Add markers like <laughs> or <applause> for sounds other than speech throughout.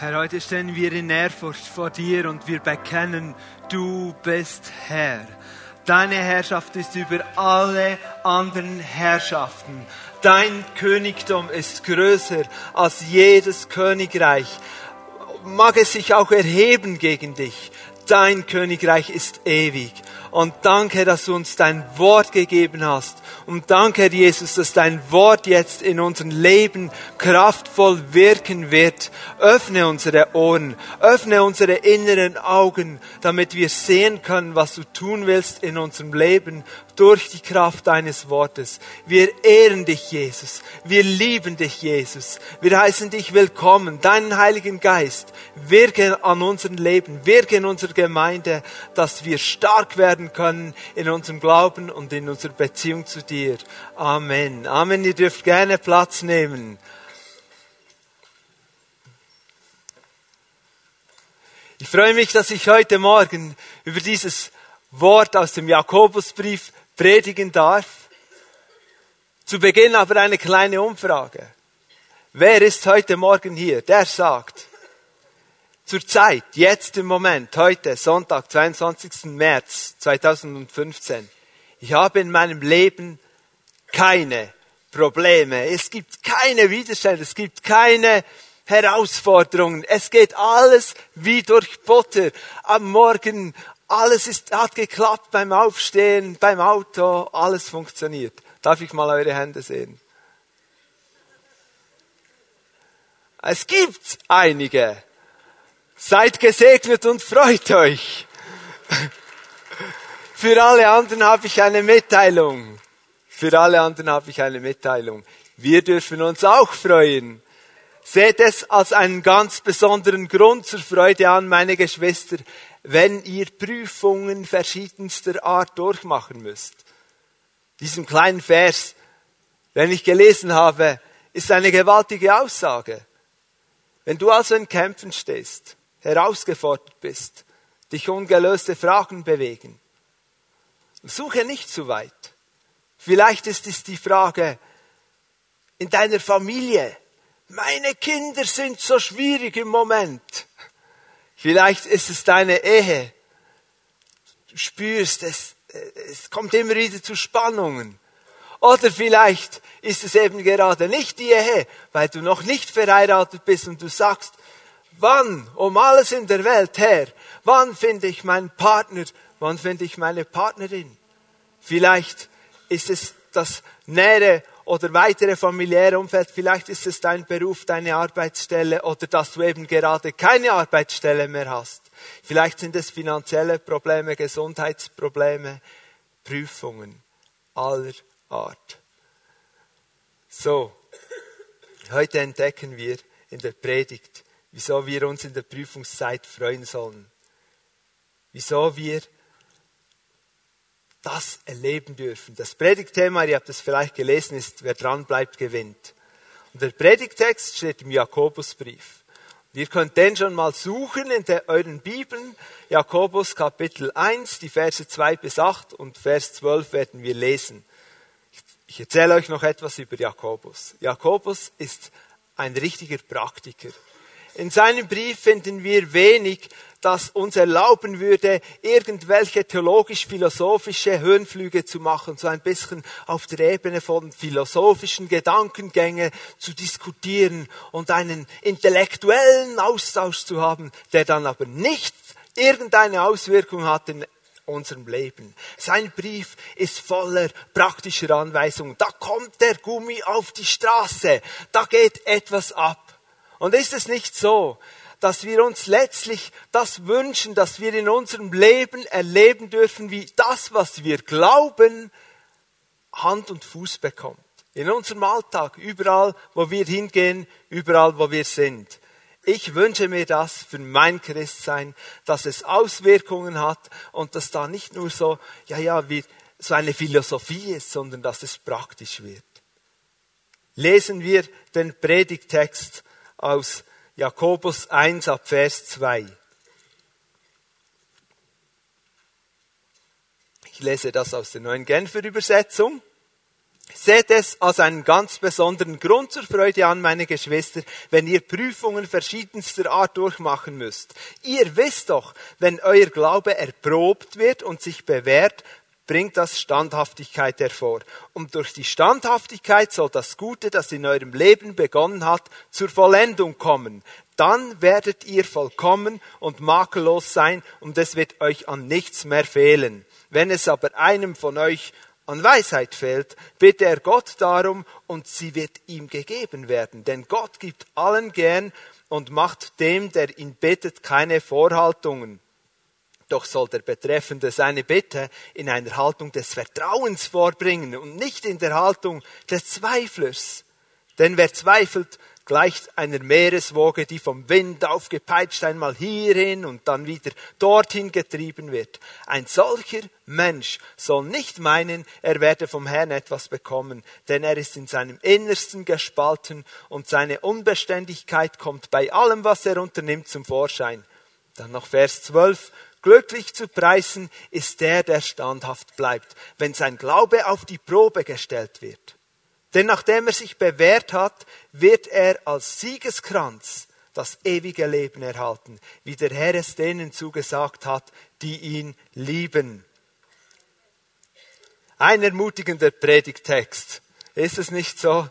Herr, heute stehen wir in Ehrfurcht vor dir und wir bekennen, du bist Herr. Deine Herrschaft ist über alle anderen Herrschaften. Dein Königtum ist größer als jedes Königreich. Mag es sich auch erheben gegen dich. Dein Königreich ist ewig. Und danke, dass du uns dein Wort gegeben hast. Und danke, Jesus, dass dein Wort jetzt in unserem Leben kraftvoll wirken wird. Öffne unsere Ohren, öffne unsere inneren Augen, damit wir sehen können, was du tun willst in unserem Leben durch die Kraft deines Wortes. Wir ehren dich, Jesus. Wir lieben dich, Jesus. Wir heißen dich willkommen. Deinen Heiligen Geist wirke an unserem Leben, wirke in unserer Gemeinde, dass wir stark werden können in unserem Glauben und in unserer Beziehung zu dir. Amen. Amen. Ihr dürft gerne Platz nehmen. Ich freue mich, dass ich heute Morgen über dieses Wort aus dem Jakobusbrief predigen darf. Zu Beginn aber eine kleine Umfrage. Wer ist heute Morgen hier? Der sagt, zur Zeit, jetzt im Moment, heute, Sonntag, 22. März 2015, ich habe in meinem Leben keine Probleme. Es gibt keine Widerstände, es gibt keine Herausforderungen. Es geht alles wie durch Butter. Am Morgen alles ist, hat geklappt beim Aufstehen, beim Auto, alles funktioniert. Darf ich mal eure Hände sehen? Es gibt einige. Seid gesegnet und freut euch. Für alle anderen habe ich eine Mitteilung. Für alle anderen habe ich eine Mitteilung. Wir dürfen uns auch freuen. Seht es als einen ganz besonderen Grund zur Freude an, meine Geschwister, wenn ihr Prüfungen verschiedenster Art durchmachen müsst. Diesen kleinen Vers, den ich gelesen habe, ist eine gewaltige Aussage. Wenn du also in Kämpfen stehst, herausgefordert bist, dich ungelöste Fragen bewegen, suche nicht zu weit. Vielleicht ist es die Frage in deiner Familie. Meine Kinder sind so schwierig im Moment. Vielleicht ist es deine Ehe. Du spürst, es, es kommt immer wieder zu Spannungen. Oder vielleicht ist es eben gerade nicht die Ehe, weil du noch nicht verheiratet bist und du sagst, wann, um alles in der Welt her, wann finde ich meinen Partner, wann finde ich meine Partnerin? Vielleicht ist es das nähere oder weitere familiäre Umfeld, vielleicht ist es dein Beruf, deine Arbeitsstelle oder dass du eben gerade keine Arbeitsstelle mehr hast. Vielleicht sind es finanzielle Probleme, Gesundheitsprobleme, Prüfungen aller Art. So, heute entdecken wir in der Predigt, wieso wir uns in der Prüfungszeit freuen sollen. Wieso wir das erleben dürfen. Das Predigtthema, ihr habt es vielleicht gelesen, ist, wer dran bleibt, gewinnt. Und der Predigtext steht im Jakobusbrief. ihr könnt den schon mal suchen in der, euren Bibeln. Jakobus Kapitel 1, die Verse 2 bis 8 und Vers 12 werden wir lesen. Ich erzähle euch noch etwas über Jakobus. Jakobus ist ein richtiger Praktiker. In seinem Brief finden wir wenig, das uns erlauben würde, irgendwelche theologisch-philosophische Höhenflüge zu machen, so ein bisschen auf der Ebene von philosophischen Gedankengänge zu diskutieren und einen intellektuellen Austausch zu haben, der dann aber nicht irgendeine Auswirkung hat in unserem Leben. Sein Brief ist voller praktischer Anweisungen. Da kommt der Gummi auf die Straße. Da geht etwas ab. Und ist es nicht so, dass wir uns letztlich das wünschen, dass wir in unserem Leben erleben dürfen, wie das, was wir glauben, Hand und Fuß bekommt. In unserem Alltag, überall, wo wir hingehen, überall, wo wir sind. Ich wünsche mir das für mein Christsein, dass es Auswirkungen hat und dass da nicht nur so, ja, ja, wie so eine Philosophie ist, sondern dass es praktisch wird. Lesen wir den Predigtext aus Jakobus 1 ab Vers 2. Ich lese das aus der neuen Genfer Übersetzung. Seht es als einen ganz besonderen Grund zur Freude an, meine Geschwister, wenn ihr Prüfungen verschiedenster Art durchmachen müsst. Ihr wisst doch, wenn euer Glaube erprobt wird und sich bewährt, bringt das Standhaftigkeit hervor. Und durch die Standhaftigkeit soll das Gute, das in eurem Leben begonnen hat, zur Vollendung kommen. Dann werdet ihr vollkommen und makellos sein und es wird euch an nichts mehr fehlen. Wenn es aber einem von euch an Weisheit fehlt, bitte er Gott darum und sie wird ihm gegeben werden. Denn Gott gibt allen gern und macht dem, der ihn bittet, keine Vorhaltungen. Doch soll der Betreffende seine Bitte in einer Haltung des Vertrauens vorbringen und nicht in der Haltung des Zweiflers. Denn wer zweifelt, gleicht einer Meereswoge, die vom Wind aufgepeitscht einmal hierhin und dann wieder dorthin getrieben wird. Ein solcher Mensch soll nicht meinen, er werde vom Herrn etwas bekommen, denn er ist in seinem Innersten gespalten und seine Unbeständigkeit kommt bei allem, was er unternimmt, zum Vorschein. Dann noch Vers 12. Glücklich zu preisen ist der, der standhaft bleibt, wenn sein Glaube auf die Probe gestellt wird. Denn nachdem er sich bewährt hat, wird er als Siegeskranz das ewige Leben erhalten, wie der Herr es denen zugesagt hat, die ihn lieben. Ein ermutigender Predigtext. Ist es nicht so?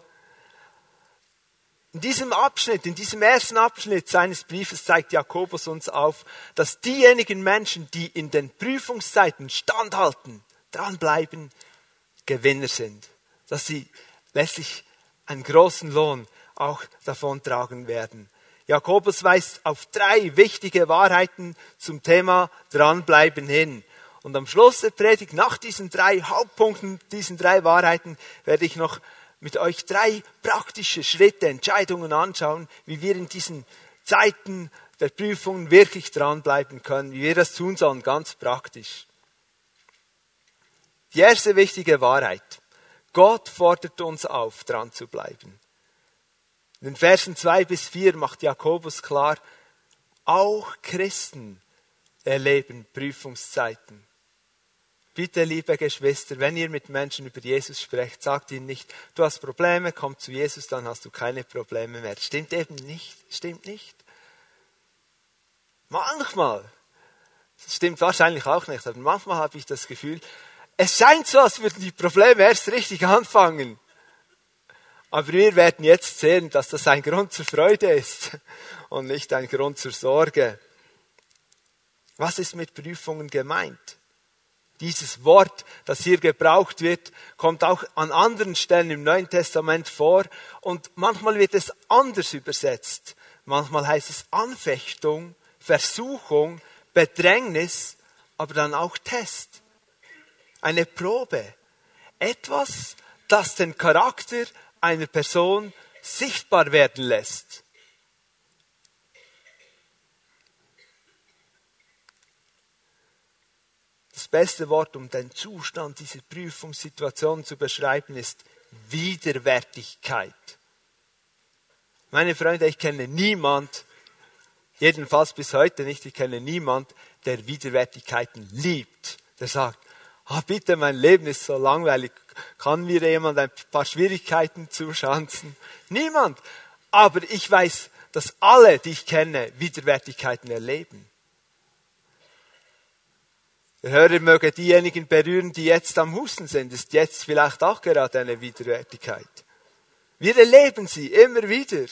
In diesem Abschnitt, in diesem ersten Abschnitt seines Briefes zeigt Jakobus uns auf, dass diejenigen Menschen, die in den Prüfungszeiten standhalten, dranbleiben, Gewinner sind. Dass sie letztlich einen großen Lohn auch davon tragen werden. Jakobus weist auf drei wichtige Wahrheiten zum Thema dranbleiben hin. Und am Schluss der Predigt, nach diesen drei Hauptpunkten, diesen drei Wahrheiten, werde ich noch mit euch drei praktische Schritte, Entscheidungen anschauen, wie wir in diesen Zeiten der Prüfungen wirklich dranbleiben können, wie wir das tun sollen, ganz praktisch. Die erste wichtige Wahrheit. Gott fordert uns auf, dran zu bleiben. In den Versen zwei bis vier macht Jakobus klar, auch Christen erleben Prüfungszeiten. Bitte, liebe Geschwister, wenn ihr mit Menschen über Jesus sprecht, sagt ihnen nicht, du hast Probleme, komm zu Jesus, dann hast du keine Probleme mehr. Stimmt eben nicht, stimmt nicht. Manchmal, das stimmt wahrscheinlich auch nicht, aber manchmal habe ich das Gefühl, es scheint so, als würden die Probleme erst richtig anfangen. Aber wir werden jetzt sehen, dass das ein Grund zur Freude ist <laughs> und nicht ein Grund zur Sorge. Was ist mit Prüfungen gemeint? Dieses Wort, das hier gebraucht wird, kommt auch an anderen Stellen im Neuen Testament vor und manchmal wird es anders übersetzt. Manchmal heißt es Anfechtung, Versuchung, Bedrängnis, aber dann auch Test eine Probe. Etwas, das den Charakter einer Person sichtbar werden lässt. Das beste Wort, um den Zustand dieser Prüfungssituation zu beschreiben, ist Widerwärtigkeit. Meine Freunde, ich kenne niemand, jedenfalls bis heute nicht, ich kenne niemand, der Widerwärtigkeiten liebt. Der sagt, ah, bitte, mein Leben ist so langweilig. Kann mir jemand ein paar Schwierigkeiten zuschanzen? Niemand. Aber ich weiß, dass alle, die ich kenne, Widerwärtigkeiten erleben. Der Hörer möge diejenigen berühren, die jetzt am Husten sind. Ist jetzt vielleicht auch gerade eine Widerwärtigkeit. Wir erleben sie immer wieder.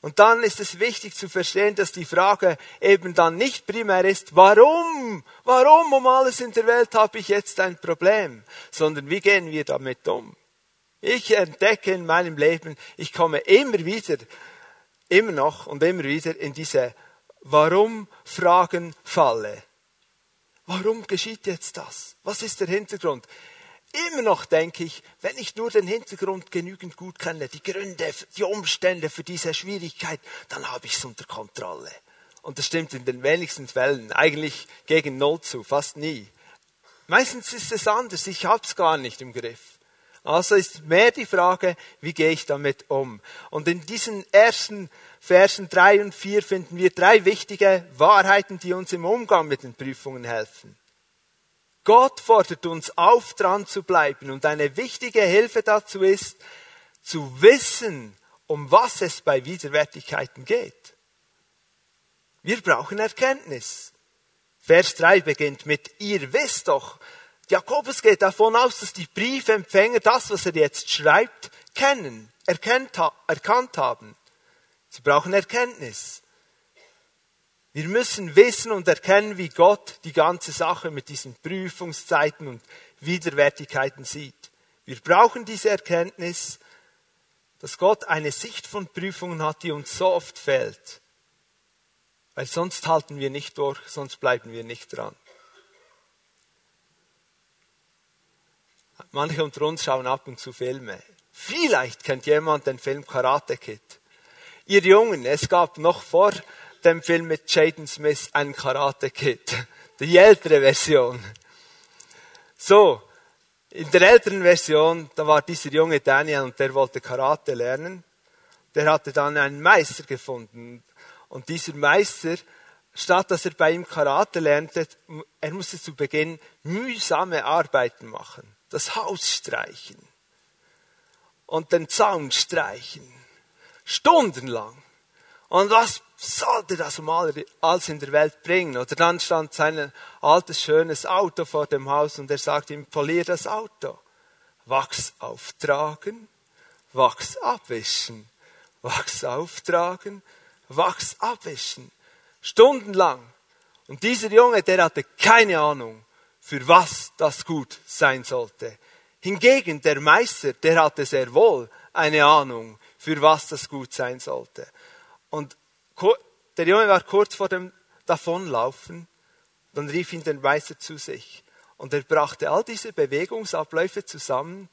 Und dann ist es wichtig zu verstehen, dass die Frage eben dann nicht primär ist, warum, warum um alles in der Welt habe ich jetzt ein Problem, sondern wie gehen wir damit um? Ich entdecke in meinem Leben, ich komme immer wieder, immer noch und immer wieder in diese Warum-Fragen-Falle. Warum geschieht jetzt das? Was ist der Hintergrund? Immer noch denke ich, wenn ich nur den Hintergrund genügend gut kenne, die Gründe, die Umstände für diese Schwierigkeit, dann habe ich es unter Kontrolle. Und das stimmt in den wenigsten Fällen, eigentlich gegen Null zu, fast nie. Meistens ist es anders, ich habe es gar nicht im Griff. Also ist mehr die Frage, wie gehe ich damit um? Und in diesen ersten Versen drei und vier finden wir drei wichtige Wahrheiten, die uns im Umgang mit den Prüfungen helfen. Gott fordert uns auf, dran zu bleiben. Und eine wichtige Hilfe dazu ist, zu wissen, um was es bei Widerwärtigkeiten geht. Wir brauchen Erkenntnis. Vers 3 beginnt mit, ihr wisst doch, Jakobus geht davon aus, dass die Briefempfänger das, was er jetzt schreibt, kennen, erkannt haben. Sie brauchen Erkenntnis. Wir müssen wissen und erkennen, wie Gott die ganze Sache mit diesen Prüfungszeiten und Widerwärtigkeiten sieht. Wir brauchen diese Erkenntnis, dass Gott eine Sicht von Prüfungen hat, die uns so oft fällt. Weil sonst halten wir nicht durch, sonst bleiben wir nicht dran. Manche unter uns schauen ab und zu Filme. Vielleicht kennt jemand den Film Karate Kid. Ihr Jungen, es gab noch vor dem Film mit Jaden Smith einen Karate Kid. Die ältere Version. So, in der älteren Version, da war dieser junge Daniel und der wollte Karate lernen. Der hatte dann einen Meister gefunden. Und dieser Meister, statt dass er bei ihm Karate lernte, er musste zu Beginn mühsame Arbeiten machen das Haus streichen und den Zaun streichen. Stundenlang. Und was sollte das um alles in der Welt bringen? Oder dann stand sein altes, schönes Auto vor dem Haus und er sagte ihm, polier das Auto. Wachs auftragen, Wachs abwischen. Wachs auftragen, Wachs abwischen. Stundenlang. Und dieser Junge, der hatte keine Ahnung, für was das gut sein sollte. Hingegen der Meister, der hatte sehr wohl eine Ahnung, für was das gut sein sollte. Und der Junge war kurz vor dem Davonlaufen, dann rief ihn der Meister zu sich. Und er brachte all diese Bewegungsabläufe zusammen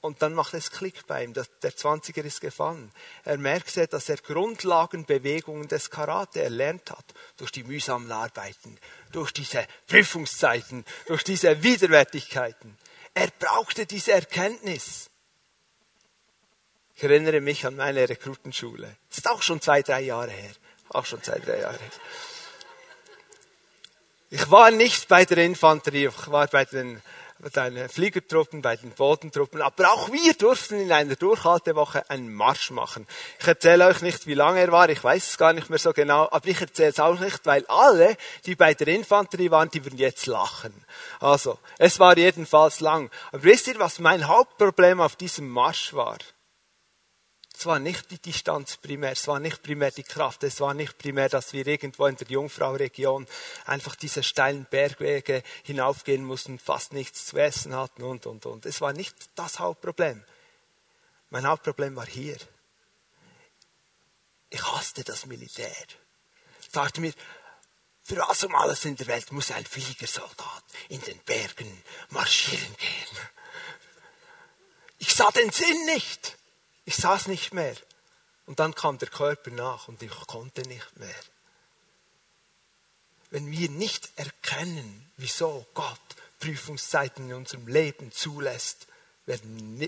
und dann macht es Klick bei ihm. Der 20er ist gefallen. Er merkte, dass er Grundlagenbewegungen des Karate erlernt hat. Durch die mühsamen Arbeiten, durch diese Prüfungszeiten, durch diese Widerwärtigkeiten. Er brauchte diese Erkenntnis. Ich erinnere mich an meine Rekrutenschule. Das ist auch schon zwei, drei Jahre her. Auch schon zwei, drei Jahre her. Ich war nicht bei der Infanterie, ich war bei den bei den Fliegertruppen, bei den Bodentruppen. Aber auch wir durften in einer Durchhaltewoche einen Marsch machen. Ich erzähle euch nicht, wie lange er war, ich weiß es gar nicht mehr so genau, aber ich erzähle es auch nicht, weil alle, die bei der Infanterie waren, die würden jetzt lachen. Also, es war jedenfalls lang. Aber wisst ihr, was mein Hauptproblem auf diesem Marsch war? Es war nicht die Distanz primär, es war nicht primär die Kraft, es war nicht primär, dass wir irgendwo in der Jungfrau-Region einfach diese steilen Bergwege hinaufgehen mussten, fast nichts zu essen hatten und, und, und. Es war nicht das Hauptproblem. Mein Hauptproblem war hier. Ich hasste das Militär. Ich sagte mir, für was um alles in der Welt muss ein Fliegersoldat in den Bergen marschieren gehen? Ich sah den Sinn nicht. Ich saß nicht mehr. Und dann kam der Körper nach und ich konnte nicht mehr. Wenn wir nicht erkennen, wieso Gott Prüfungszeiten in unserem Leben zulässt, werden,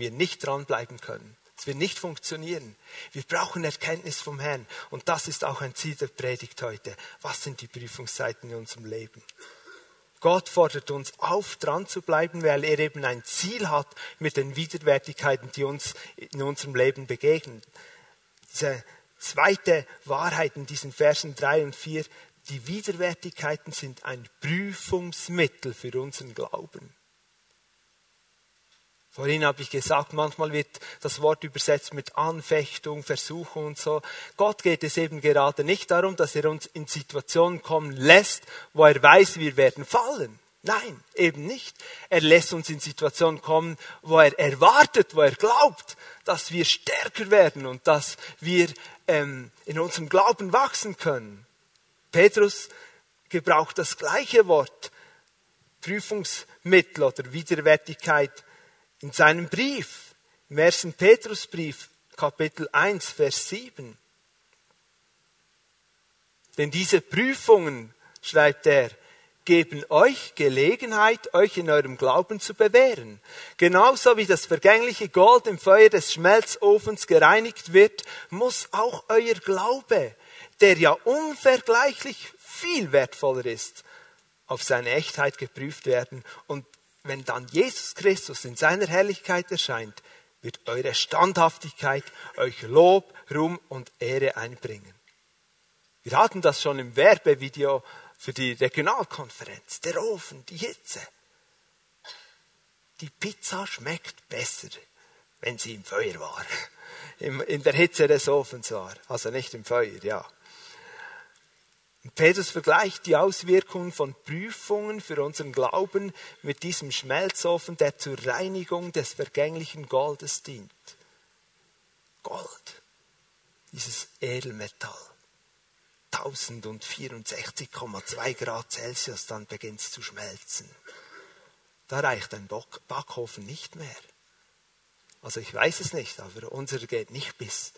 wir nicht dranbleiben können. Es wird nicht funktionieren. Wir brauchen Erkenntnis vom Herrn. Und das ist auch ein Ziel der Predigt heute. Was sind die Prüfungszeiten in unserem Leben? Gott fordert uns auf, dran zu bleiben, weil er eben ein Ziel hat mit den Widerwärtigkeiten, die uns in unserem Leben begegnen. Diese zweite Wahrheit in diesen Versen drei und vier, die Widerwärtigkeiten sind ein Prüfungsmittel für unseren Glauben. Vorhin habe ich gesagt, manchmal wird das Wort übersetzt mit Anfechtung, Versuchung und so. Gott geht es eben gerade nicht darum, dass er uns in Situationen kommen lässt, wo er weiß, wir werden fallen. Nein, eben nicht. Er lässt uns in Situationen kommen, wo er erwartet, wo er glaubt, dass wir stärker werden und dass wir ähm, in unserem Glauben wachsen können. Petrus gebraucht das gleiche Wort, Prüfungsmittel oder Widerwärtigkeit in seinem Brief, im ersten Petrusbrief, Kapitel 1, Vers 7. Denn diese Prüfungen, schreibt er, geben euch Gelegenheit, euch in eurem Glauben zu bewähren. Genauso wie das vergängliche Gold im Feuer des Schmelzofens gereinigt wird, muss auch euer Glaube, der ja unvergleichlich viel wertvoller ist auf seine Echtheit geprüft werden. Und wenn dann Jesus Christus in seiner Herrlichkeit erscheint, wird eure Standhaftigkeit euch Lob, Ruhm und Ehre einbringen. Wir hatten das schon im Werbevideo für die Regionalkonferenz. Der Ofen, die Hitze. Die Pizza schmeckt besser, wenn sie im Feuer war. <laughs> In der Hitze des Ofens war. Also nicht im Feuer, ja. Petrus vergleicht die Auswirkungen von Prüfungen für unseren Glauben mit diesem Schmelzofen, der zur Reinigung des vergänglichen Goldes dient. Gold, dieses Edelmetall, 1064,2 Grad Celsius, dann beginnt es zu schmelzen. Da reicht ein Backofen nicht mehr. Also ich weiß es nicht, aber unser geht nicht bis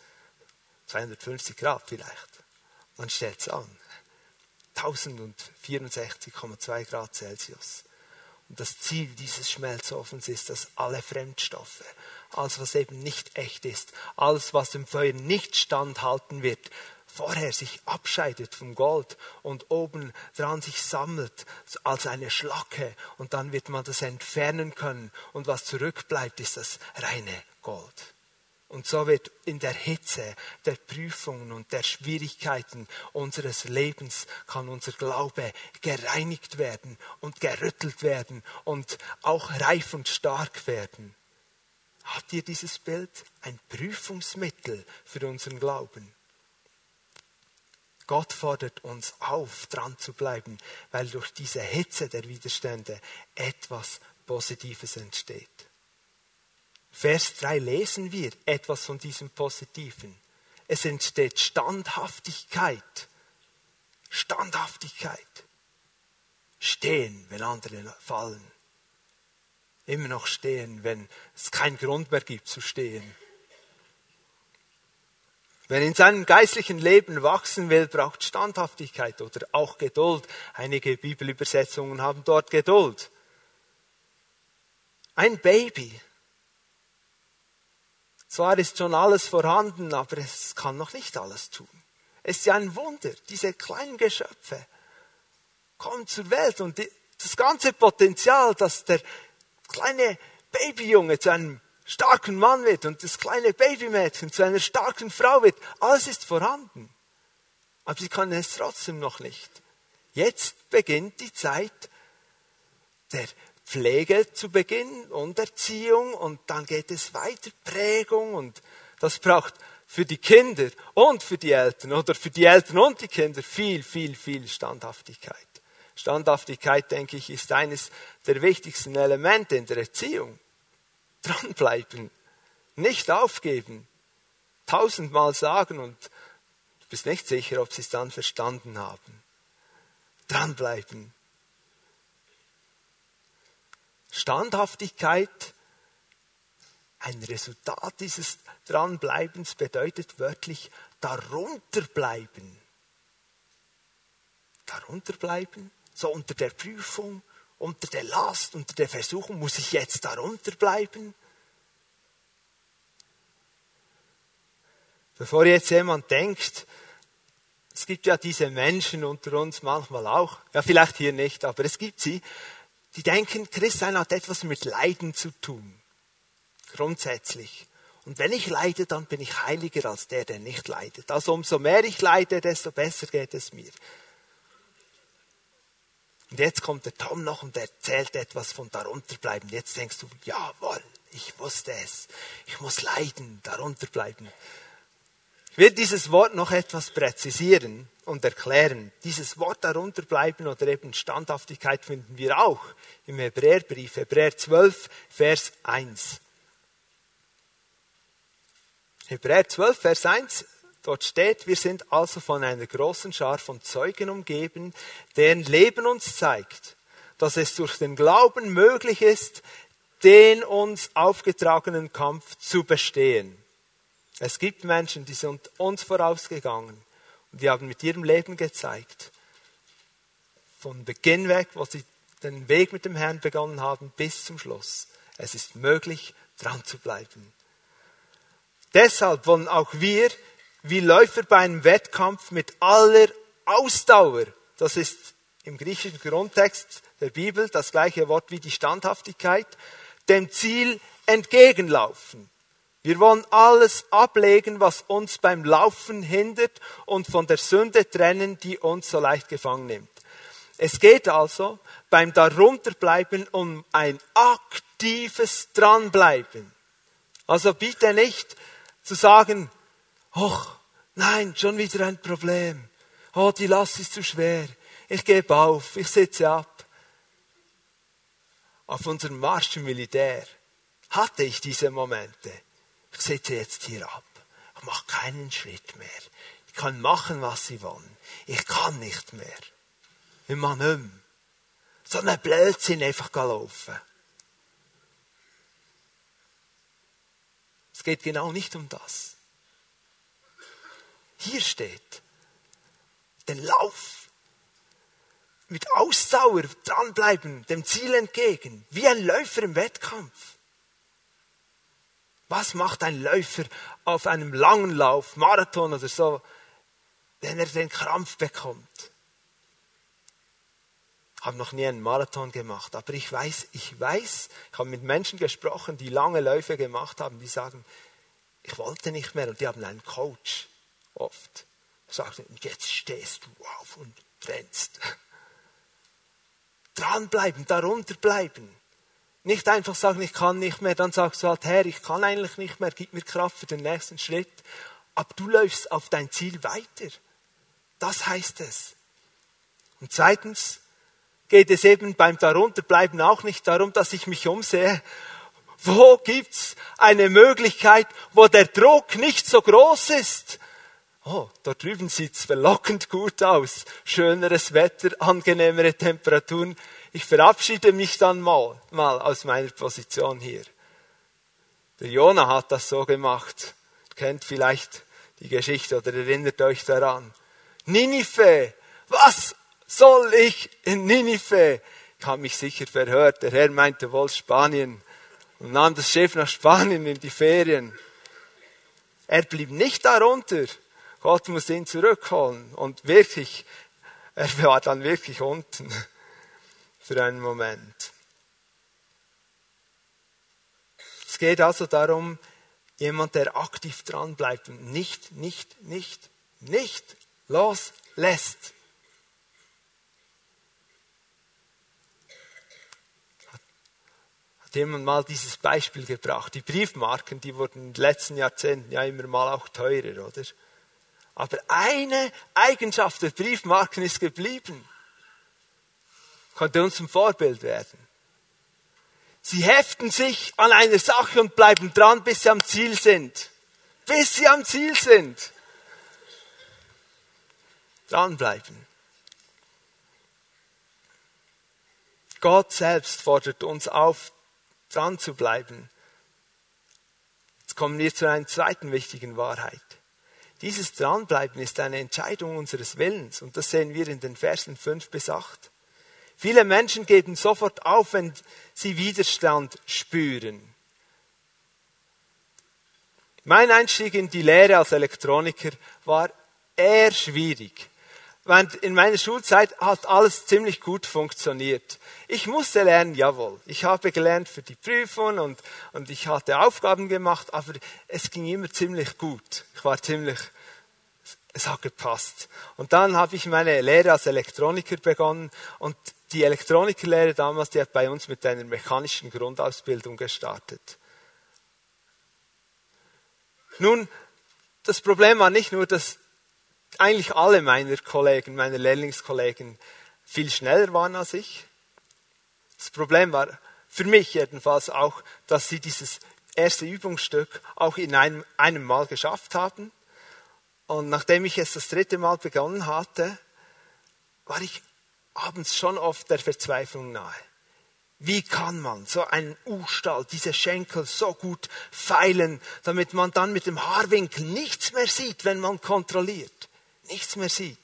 250 Grad vielleicht. Dann stellt es an. 1064,2 Grad Celsius. Und das Ziel dieses Schmelzofens ist, dass alle Fremdstoffe, alles was eben nicht echt ist, alles was dem Feuer nicht standhalten wird, vorher sich abscheidet vom Gold und oben dran sich sammelt als eine Schlacke und dann wird man das entfernen können und was zurückbleibt ist das reine Gold. Und so wird in der Hitze der Prüfungen und der Schwierigkeiten unseres Lebens kann unser Glaube gereinigt werden und gerüttelt werden und auch reif und stark werden. Habt ihr dieses Bild? Ein Prüfungsmittel für unseren Glauben. Gott fordert uns auf, dran zu bleiben, weil durch diese Hitze der Widerstände etwas Positives entsteht. Vers 3 lesen wir etwas von diesem Positiven. Es entsteht Standhaftigkeit. Standhaftigkeit. Stehen, wenn andere fallen. Immer noch stehen, wenn es keinen Grund mehr gibt zu stehen. Wer in seinem geistlichen Leben wachsen will, braucht Standhaftigkeit oder auch Geduld. Einige Bibelübersetzungen haben dort Geduld. Ein Baby zwar ist schon alles vorhanden, aber es kann noch nicht alles tun. Es ist ja ein Wunder, diese kleinen Geschöpfe kommen zur Welt und das ganze Potenzial, dass der kleine Babyjunge zu einem starken Mann wird und das kleine Babymädchen zu einer starken Frau wird, alles ist vorhanden. Aber sie können es trotzdem noch nicht. Jetzt beginnt die Zeit der Pflege zu Beginn und Erziehung und dann geht es weiter, Prägung und das braucht für die Kinder und für die Eltern oder für die Eltern und die Kinder viel, viel, viel Standhaftigkeit. Standhaftigkeit, denke ich, ist eines der wichtigsten Elemente in der Erziehung. Dranbleiben, nicht aufgeben, tausendmal sagen und du bist nicht sicher, ob sie es dann verstanden haben. Dranbleiben, Standhaftigkeit, ein Resultat dieses Dranbleibens bedeutet wörtlich darunter bleiben. Darunter bleiben, so unter der Prüfung, unter der Last, unter der Versuchung, muss ich jetzt darunter bleiben? Bevor jetzt jemand denkt, es gibt ja diese Menschen unter uns manchmal auch, ja vielleicht hier nicht, aber es gibt sie, die denken, Christsein hat etwas mit Leiden zu tun. Grundsätzlich. Und wenn ich leide, dann bin ich heiliger als der, der nicht leidet. Also umso mehr ich leide, desto besser geht es mir. Und jetzt kommt der Tom noch und erzählt etwas von darunter bleiben. Jetzt denkst du, jawohl, ich wusste es. Ich muss leiden, darunter will dieses Wort noch etwas präzisieren und erklären. Dieses Wort darunter bleiben oder eben Standhaftigkeit finden wir auch im Hebräerbrief, Hebräer 12, Vers 1. Hebräer 12, Vers 1, dort steht, wir sind also von einer großen Schar von Zeugen umgeben, deren Leben uns zeigt, dass es durch den Glauben möglich ist, den uns aufgetragenen Kampf zu bestehen. Es gibt Menschen, die sind uns vorausgegangen und die haben mit ihrem Leben gezeigt, von Beginn weg, wo sie den Weg mit dem Herrn begonnen haben, bis zum Schluss. Es ist möglich, dran zu bleiben. Deshalb wollen auch wir, wie Läufer bei einem Wettkampf, mit aller Ausdauer, das ist im griechischen Grundtext der Bibel das gleiche Wort wie die Standhaftigkeit, dem Ziel entgegenlaufen. Wir wollen alles ablegen, was uns beim Laufen hindert und von der Sünde trennen, die uns so leicht gefangen nimmt. Es geht also beim Darunterbleiben um ein aktives Dranbleiben. Also bitte nicht zu sagen, ach, nein, schon wieder ein Problem. Oh, die Last ist zu schwer. Ich gebe auf, ich setze ab. Auf unserem Marsch im Militär hatte ich diese Momente. Ich setze jetzt hier ab. Ich mache keinen Schritt mehr. Ich kann machen, was sie wollen. Ich kann nicht mehr. Ich mache nicht mehr. So ein Blödsinn einfach laufen. Es geht genau nicht um das. Hier steht, den Lauf mit Ausdauer dranbleiben, dem Ziel entgegen, wie ein Läufer im Wettkampf. Was macht ein Läufer auf einem langen Lauf, Marathon oder so, wenn er den Krampf bekommt? Ich habe noch nie einen Marathon gemacht, aber ich weiß, ich weiß, ich habe mit Menschen gesprochen, die lange Läufe gemacht haben, die sagen, ich wollte nicht mehr und die haben einen Coach oft. Sagt, jetzt stehst du auf und rennst. <laughs> Dranbleiben, darunter bleiben. Nicht einfach sagen, ich kann nicht mehr, dann sagst du halt, Herr, ich kann eigentlich nicht mehr, gib mir Kraft für den nächsten Schritt. Aber du läufst auf dein Ziel weiter. Das heißt es. Und zweitens geht es eben beim Darunterbleiben auch nicht darum, dass ich mich umsehe. Wo gibt's eine Möglichkeit, wo der Druck nicht so groß ist? Oh, da drüben sieht's verlockend gut aus. Schöneres Wetter, angenehmere Temperaturen. Ich verabschiede mich dann mal, mal aus meiner Position hier. Der Jona hat das so gemacht. Kennt vielleicht die Geschichte oder erinnert euch daran. Ninive, was soll ich in Ninive? Ich habe mich sicher verhört. Der Herr meinte wohl Spanien und nahm das Schiff nach Spanien in die Ferien. Er blieb nicht darunter. Gott muss ihn zurückholen. Und wirklich, er war dann wirklich unten für einen Moment. Es geht also darum, jemand, der aktiv dran bleibt und nicht, nicht, nicht, nicht loslässt. Hat jemand mal dieses Beispiel gebracht? Die Briefmarken, die wurden in den letzten Jahrzehnten ja immer mal auch teurer, oder? Aber eine Eigenschaft der Briefmarken ist geblieben konnte uns zum Vorbild werden. Sie heften sich an einer Sache und bleiben dran, bis sie am Ziel sind. Bis sie am Ziel sind. Dranbleiben. Gott selbst fordert uns auf, dran zu bleiben. Jetzt kommen wir zu einer zweiten wichtigen Wahrheit. Dieses Dranbleiben ist eine Entscheidung unseres Willens und das sehen wir in den Versen 5 bis 8. Viele Menschen geben sofort auf, wenn sie Widerstand spüren. Mein Einstieg in die Lehre als Elektroniker war eher schwierig. In meiner Schulzeit hat alles ziemlich gut funktioniert. Ich musste lernen, jawohl. Ich habe gelernt für die Prüfung und, und ich hatte Aufgaben gemacht, aber es ging immer ziemlich gut. Ich war ziemlich, es hat gepasst. Und dann habe ich meine Lehre als Elektroniker begonnen und die Elektronikerlehre damals, die hat bei uns mit einer mechanischen Grundausbildung gestartet. Nun, das Problem war nicht nur, dass eigentlich alle meiner Kollegen, meine Lehrlingskollegen viel schneller waren als ich. Das Problem war für mich jedenfalls auch, dass sie dieses erste Übungsstück auch in einem, einem Mal geschafft haben. Und nachdem ich es das dritte Mal begonnen hatte, war ich abends schon oft der Verzweiflung nahe. Wie kann man so einen U-Stall, diese Schenkel so gut feilen, damit man dann mit dem Haarwinkel nichts mehr sieht, wenn man kontrolliert? Nichts mehr sieht.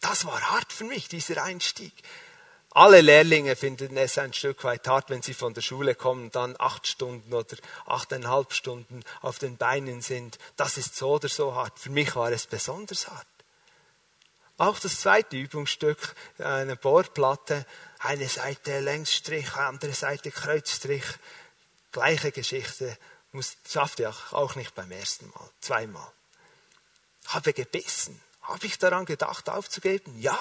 Das war hart für mich, dieser Einstieg. Alle Lehrlinge finden es ein Stück weit hart, wenn sie von der Schule kommen, dann acht Stunden oder achteinhalb Stunden auf den Beinen sind. Das ist so oder so hart. Für mich war es besonders hart. Auch das zweite Übungsstück, eine Bohrplatte, eine Seite Längsstrich, andere Seite Kreuzstrich, gleiche Geschichte, muss, schafft er auch nicht beim ersten Mal, zweimal. Habe gebissen. Habe ich daran gedacht, aufzugeben? Ja,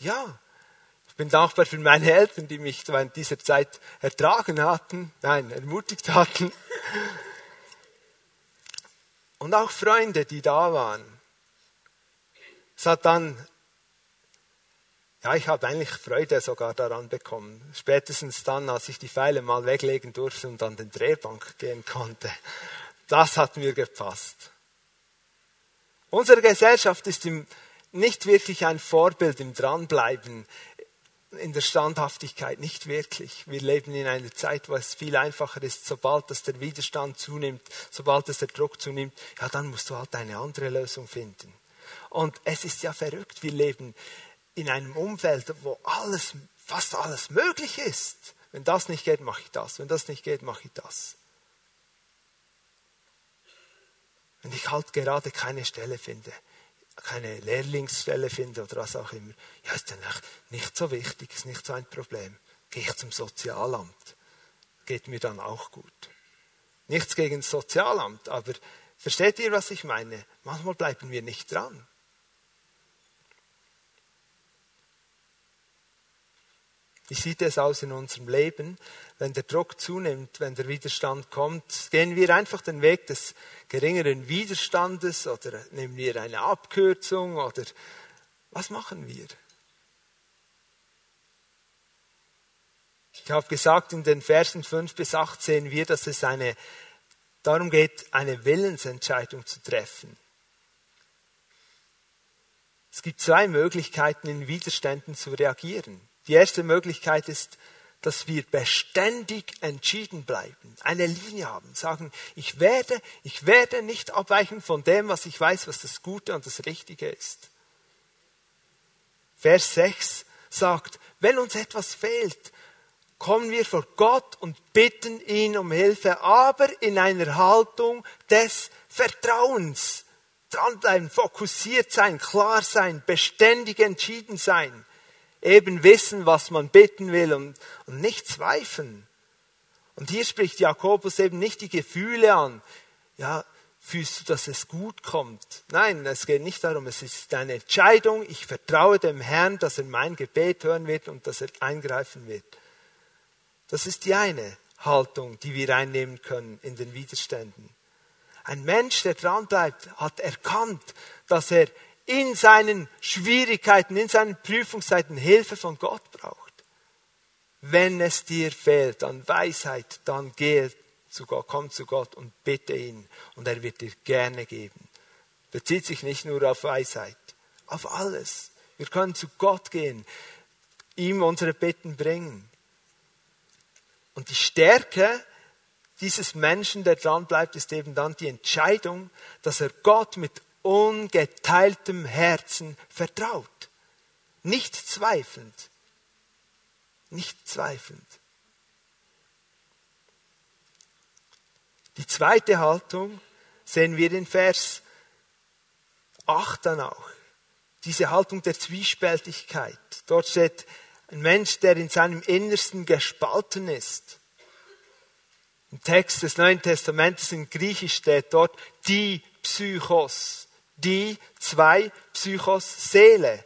ja. Ich bin dankbar für meine Eltern, die mich während dieser Zeit ertragen hatten, nein, ermutigt hatten. Und auch Freunde, die da waren. Dann, ja, ich habe eigentlich Freude sogar daran bekommen. Spätestens dann, als ich die Pfeile mal weglegen durfte und an den Drehbank gehen konnte. Das hat mir gepasst. Unsere Gesellschaft ist im, nicht wirklich ein Vorbild im Dranbleiben, in der Standhaftigkeit, nicht wirklich. Wir leben in einer Zeit, wo es viel einfacher ist, sobald dass der Widerstand zunimmt, sobald dass der Druck zunimmt, ja, dann musst du halt eine andere Lösung finden. Und es ist ja verrückt, wir leben in einem Umfeld, wo alles, fast alles möglich ist. Wenn das nicht geht, mache ich das. Wenn das nicht geht, mache ich das. Wenn ich halt gerade keine Stelle finde, keine Lehrlingsstelle finde oder was auch immer, ja, ist dann nicht so wichtig, ist nicht so ein Problem. Gehe ich zum Sozialamt. Geht mir dann auch gut. Nichts gegen das Sozialamt, aber versteht ihr, was ich meine? Manchmal bleiben wir nicht dran. Wie sieht es aus in unserem Leben, wenn der Druck zunimmt, wenn der Widerstand kommt? Gehen wir einfach den Weg des geringeren Widerstandes oder nehmen wir eine Abkürzung oder was machen wir? Ich habe gesagt, in den Versen 5 bis 8 sehen wir, dass es eine, darum geht, eine Willensentscheidung zu treffen. Es gibt zwei Möglichkeiten, in Widerständen zu reagieren. Die erste Möglichkeit ist, dass wir beständig entschieden bleiben, eine Linie haben, sagen, ich werde, ich werde nicht abweichen von dem, was ich weiß, was das Gute und das Richtige ist. Vers 6 sagt, wenn uns etwas fehlt, kommen wir vor Gott und bitten ihn um Hilfe, aber in einer Haltung des Vertrauens. Dranbleiben, fokussiert sein, klar sein, beständig entschieden sein eben wissen, was man bitten will und, und nicht zweifeln. Und hier spricht Jakobus eben nicht die Gefühle an. Ja, fühlst du, dass es gut kommt? Nein, es geht nicht darum. Es ist eine Entscheidung. Ich vertraue dem Herrn, dass er mein Gebet hören wird und dass er eingreifen wird. Das ist die eine Haltung, die wir einnehmen können in den Widerständen. Ein Mensch, der dran bleibt, hat erkannt, dass er in seinen Schwierigkeiten, in seinen Prüfungszeiten Hilfe von Gott braucht. Wenn es dir fehlt an Weisheit, dann gehe zu Gott, komm zu Gott und bitte ihn und er wird dir gerne geben. Bezieht sich nicht nur auf Weisheit, auf alles. Wir können zu Gott gehen, ihm unsere Bitten bringen. Und die Stärke dieses Menschen, der dran bleibt, ist eben dann die Entscheidung, dass er Gott mit ungeteiltem Herzen vertraut. Nicht zweifelnd. Nicht zweifelnd. Die zweite Haltung sehen wir in Vers 8 dann auch. Diese Haltung der Zwiespältigkeit. Dort steht ein Mensch, der in seinem Innersten gespalten ist. Im Text des Neuen Testamentes in Griechisch steht dort die Psychos die zwei Psychos Seele.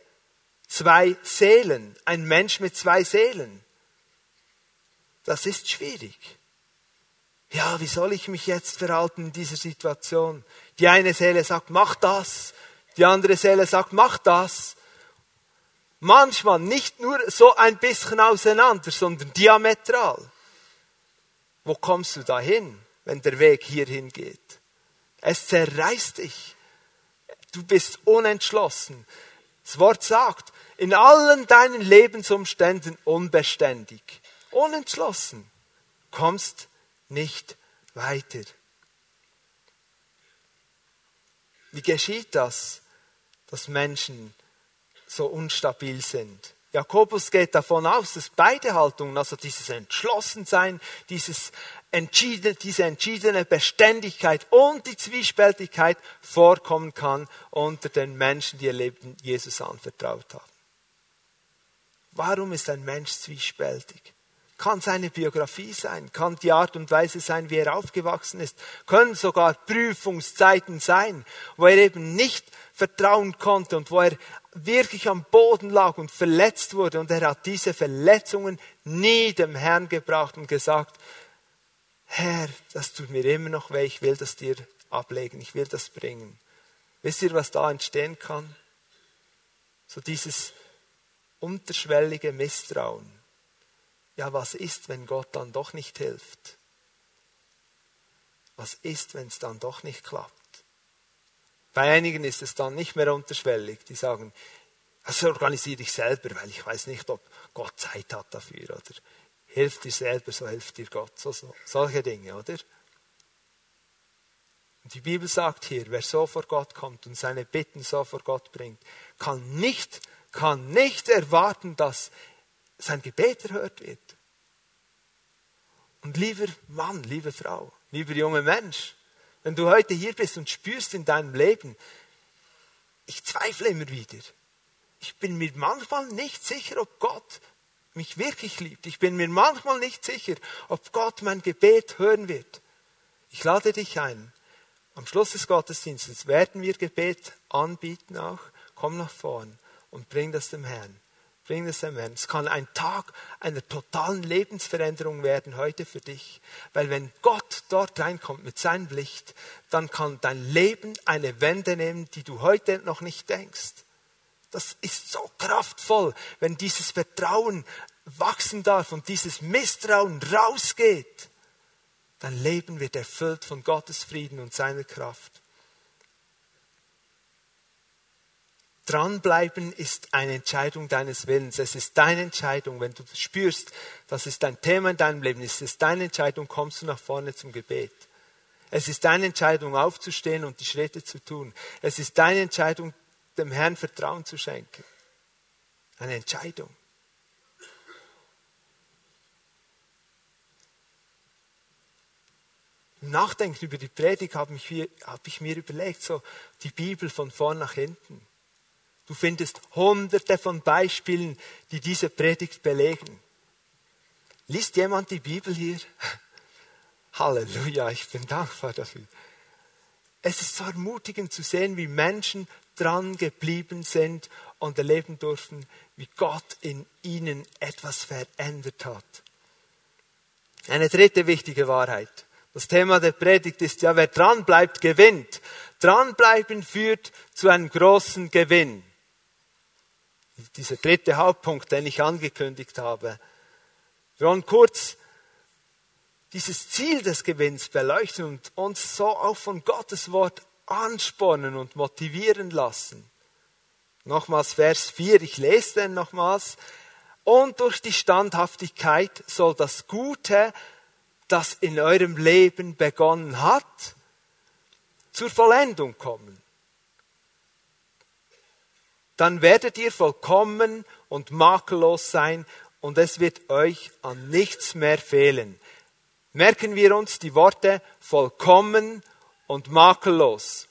Zwei Seelen. Ein Mensch mit zwei Seelen. Das ist schwierig. Ja, wie soll ich mich jetzt verhalten in dieser Situation? Die eine Seele sagt, mach das. Die andere Seele sagt, mach das. Manchmal nicht nur so ein bisschen auseinander, sondern diametral. Wo kommst du dahin, wenn der Weg hierhin geht? Es zerreißt dich. Du bist unentschlossen. Das Wort sagt, in allen deinen Lebensumständen unbeständig. Unentschlossen. Kommst nicht weiter. Wie geschieht das, dass Menschen so unstabil sind? Jakobus geht davon aus, dass beide Haltungen, also dieses Entschlossensein, dieses entschiedene, diese entschiedene Beständigkeit und die Zwiespältigkeit vorkommen kann unter den Menschen, die ihr Leben Jesus anvertraut haben. Warum ist ein Mensch zwiespältig? Kann seine Biografie sein, kann die Art und Weise sein, wie er aufgewachsen ist, können sogar Prüfungszeiten sein, wo er eben nicht vertrauen konnte und wo er wirklich am Boden lag und verletzt wurde und er hat diese Verletzungen nie dem Herrn gebracht und gesagt, Herr, das tut mir immer noch weh, ich will das dir ablegen, ich will das bringen. Wisst ihr, was da entstehen kann? So dieses unterschwellige Misstrauen. Ja, was ist, wenn Gott dann doch nicht hilft? Was ist, wenn es dann doch nicht klappt? Bei einigen ist es dann nicht mehr unterschwellig. Die sagen, das organisiere ich selber, weil ich weiß nicht, ob Gott Zeit hat dafür. Oder hilf dir selber, so hilft dir Gott. So, so, solche Dinge, oder? Und die Bibel sagt hier, wer so vor Gott kommt und seine Bitten so vor Gott bringt, kann nicht, kann nicht erwarten, dass sein Gebet erhört wird. Und lieber Mann, liebe Frau, lieber junger Mensch, wenn du heute hier bist und spürst in deinem Leben, ich zweifle immer wieder. Ich bin mir manchmal nicht sicher, ob Gott mich wirklich liebt. Ich bin mir manchmal nicht sicher, ob Gott mein Gebet hören wird. Ich lade dich ein. Am Schluss des Gottesdienstes werden wir Gebet anbieten auch. Komm nach vorn und bring das dem Herrn. Bring es dem Herrn. Es kann ein Tag einer totalen Lebensveränderung werden heute für dich. Weil wenn Gott dort reinkommt mit seinem Licht, dann kann dein Leben eine Wende nehmen, die du heute noch nicht denkst. Das ist so kraftvoll, wenn dieses Vertrauen wachsen darf und dieses Misstrauen rausgeht. Dein Leben wird erfüllt von Gottes Frieden und seiner Kraft. Dranbleiben ist eine Entscheidung deines Willens. Es ist deine Entscheidung. Wenn du spürst, das ist ein Thema in deinem Leben, es ist deine Entscheidung, kommst du nach vorne zum Gebet. Es ist deine Entscheidung, aufzustehen und die Schritte zu tun. Es ist deine Entscheidung, dem Herrn Vertrauen zu schenken. Eine Entscheidung. Im Nachdenken über die Predigt habe ich, hab ich mir überlegt, so die Bibel von vorn nach hinten. Du findest hunderte von Beispielen, die diese Predigt belegen. Liest jemand die Bibel hier? <laughs> Halleluja, ich bin dankbar dafür. Es ist so ermutigend zu sehen, wie Menschen dran geblieben sind und erleben durften, wie Gott in ihnen etwas verändert hat. Eine dritte wichtige Wahrheit. Das Thema der Predigt ist ja, wer dran bleibt, gewinnt. Dranbleiben führt zu einem großen Gewinn. Dieser dritte Hauptpunkt, den ich angekündigt habe. Wir wollen kurz dieses Ziel des Gewinns beleuchten und uns so auch von Gottes Wort anspornen und motivieren lassen. Nochmals Vers 4, ich lese den nochmals. Und durch die Standhaftigkeit soll das Gute, das in eurem Leben begonnen hat, zur Vollendung kommen. Dann werdet ihr vollkommen und makellos sein und es wird euch an nichts mehr fehlen. Merken wir uns die Worte vollkommen und makellos.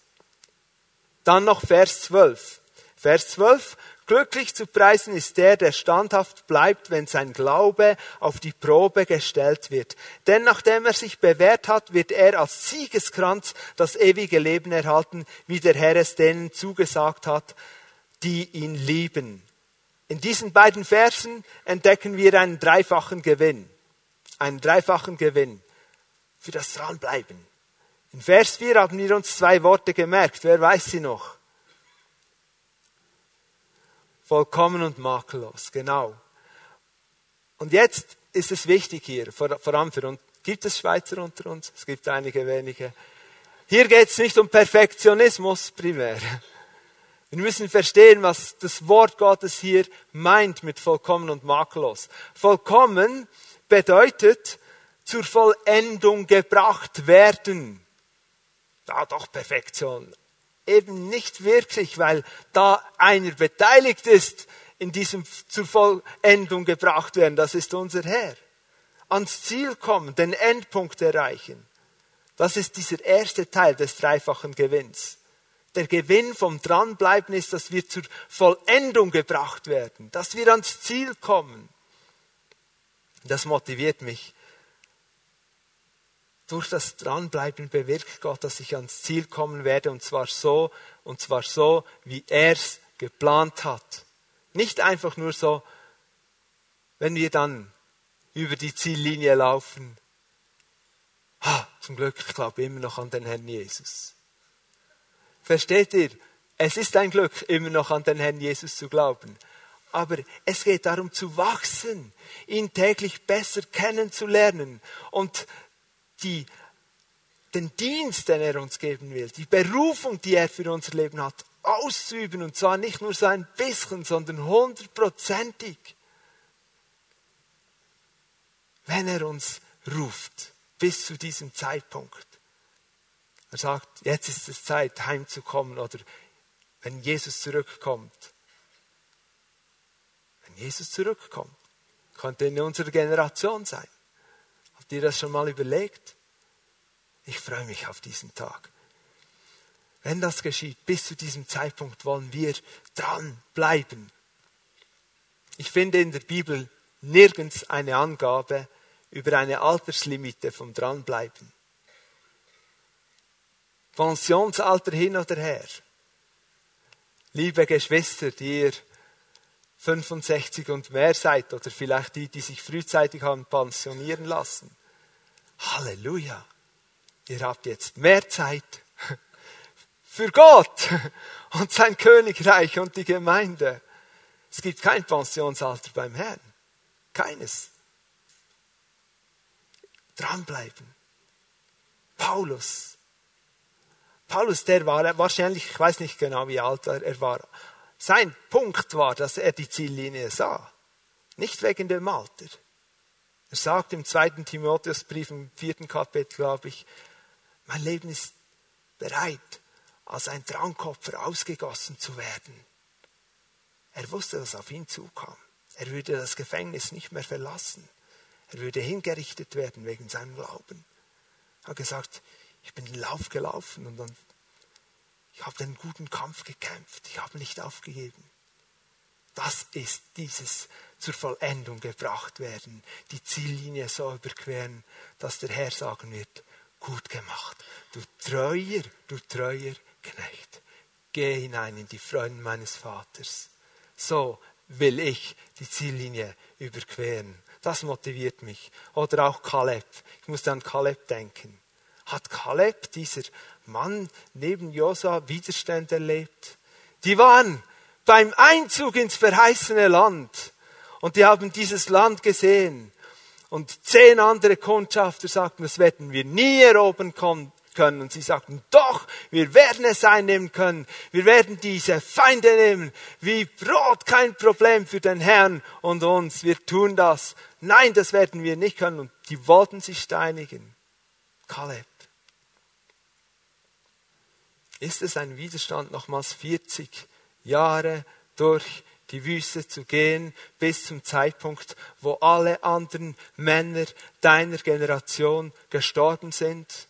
Dann noch Vers 12. Vers 12. Glücklich zu preisen ist der, der standhaft bleibt, wenn sein Glaube auf die Probe gestellt wird. Denn nachdem er sich bewährt hat, wird er als Siegeskranz das ewige Leben erhalten, wie der Herr es denen zugesagt hat, die ihn lieben. In diesen beiden Versen entdecken wir einen dreifachen Gewinn. Einen dreifachen Gewinn für das Dranbleiben. In Vers 4 haben wir uns zwei Worte gemerkt. Wer weiß sie noch? Vollkommen und makellos, genau. Und jetzt ist es wichtig hier, vor, vor allem für uns. Gibt es Schweizer unter uns? Es gibt einige wenige. Hier geht es nicht um Perfektionismus primär. Wir müssen verstehen, was das Wort Gottes hier meint mit vollkommen und makellos. Vollkommen bedeutet zur Vollendung gebracht werden ja doch Perfektion. Eben nicht wirklich, weil da einer beteiligt ist in diesem zur Vollendung gebracht werden. Das ist unser Herr. Ans Ziel kommen, den Endpunkt erreichen. Das ist dieser erste Teil des dreifachen Gewinns. Der Gewinn vom Dranbleiben ist, dass wir zur Vollendung gebracht werden, dass wir ans Ziel kommen. Das motiviert mich. Durch das Dranbleiben bewirkt Gott, dass ich ans Ziel kommen werde und zwar so, und zwar so, wie er es geplant hat. Nicht einfach nur so, wenn wir dann über die Ziellinie laufen. Ha, zum Glück, ich glaube immer noch an den Herrn Jesus. Versteht ihr? Es ist ein Glück, immer noch an den Herrn Jesus zu glauben. Aber es geht darum zu wachsen, ihn täglich besser kennenzulernen und die, den Dienst, den er uns geben will, die Berufung, die er für unser Leben hat, auszuüben. Und zwar nicht nur so ein bisschen, sondern hundertprozentig. Wenn er uns ruft, bis zu diesem Zeitpunkt. Er sagt, jetzt ist es Zeit, heimzukommen oder wenn Jesus zurückkommt. Wenn Jesus zurückkommt, könnte in unserer Generation sein. Ihr das schon mal überlegt? Ich freue mich auf diesen Tag. Wenn das geschieht, bis zu diesem Zeitpunkt wollen wir dranbleiben. Ich finde in der Bibel nirgends eine Angabe über eine Alterslimite vom Dranbleiben. Pensionsalter hin oder her. Liebe Geschwister, die ihr 65 und mehr seid oder vielleicht die, die sich frühzeitig haben pensionieren lassen. Halleluja. Ihr habt jetzt mehr Zeit <laughs> für Gott <laughs> und sein Königreich und die Gemeinde. Es gibt kein Pensionsalter beim Herrn. Keines. Dranbleiben. Paulus Paulus, der war wahrscheinlich, ich weiß nicht genau, wie alt er war. Sein Punkt war, dass er die Ziellinie sah. Nicht wegen dem Alter. Er sagt im zweiten Timotheusbrief, im vierten Kapitel, glaube ich, mein Leben ist bereit, als ein Drangkopfer ausgegossen zu werden. Er wusste, dass auf ihn zukam. Er würde das Gefängnis nicht mehr verlassen. Er würde hingerichtet werden wegen seinem Glauben. Er hat gesagt, ich bin den Lauf gelaufen und dann, ich habe den guten Kampf gekämpft. Ich habe nicht aufgegeben. Das ist dieses zur Vollendung gebracht werden, die Ziellinie so überqueren, dass der Herr sagen wird, gut gemacht, du treuer, du treuer Knecht. Geh hinein in die Freunde meines Vaters. So will ich die Ziellinie überqueren. Das motiviert mich. Oder auch Kaleb. Ich musste an Kaleb denken hat Kaleb, dieser Mann neben Josua, Widerstand erlebt. Die waren beim Einzug ins verheißene Land und die haben dieses Land gesehen. Und zehn andere Kundschafter sagten, das werden wir nie erobern können. Und sie sagten, doch, wir werden es einnehmen können. Wir werden diese Feinde nehmen. Wie Brot, kein Problem für den Herrn und uns. Wir tun das. Nein, das werden wir nicht können. Und die wollten sich steinigen. Kaleb. Ist es ein Widerstand, nochmals 40 Jahre durch die Wüste zu gehen, bis zum Zeitpunkt, wo alle anderen Männer deiner Generation gestorben sind?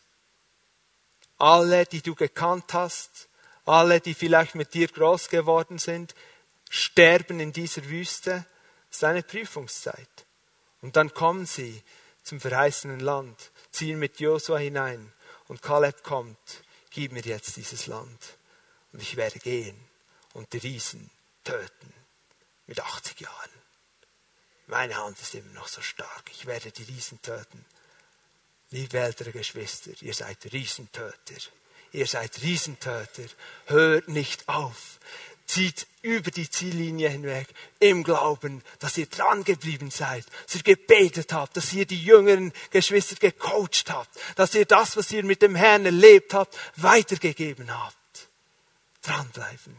Alle, die du gekannt hast, alle, die vielleicht mit dir groß geworden sind, sterben in dieser Wüste. Das ist eine Prüfungszeit. Und dann kommen sie zum verheißenen Land, ziehen mit Josua hinein und Kaleb kommt gib mir jetzt dieses Land und ich werde gehen und die Riesen töten mit 80 Jahren. Meine Hand ist immer noch so stark. Ich werde die Riesen töten. Liebe ältere Geschwister, ihr seid Riesentöter. Ihr seid Riesentöter. Hört nicht auf zieht über die Ziellinie hinweg im Glauben, dass ihr dran geblieben seid, dass ihr gebetet habt, dass ihr die jüngeren Geschwister gecoacht habt, dass ihr das, was ihr mit dem Herrn erlebt habt, weitergegeben habt. Dranbleiben.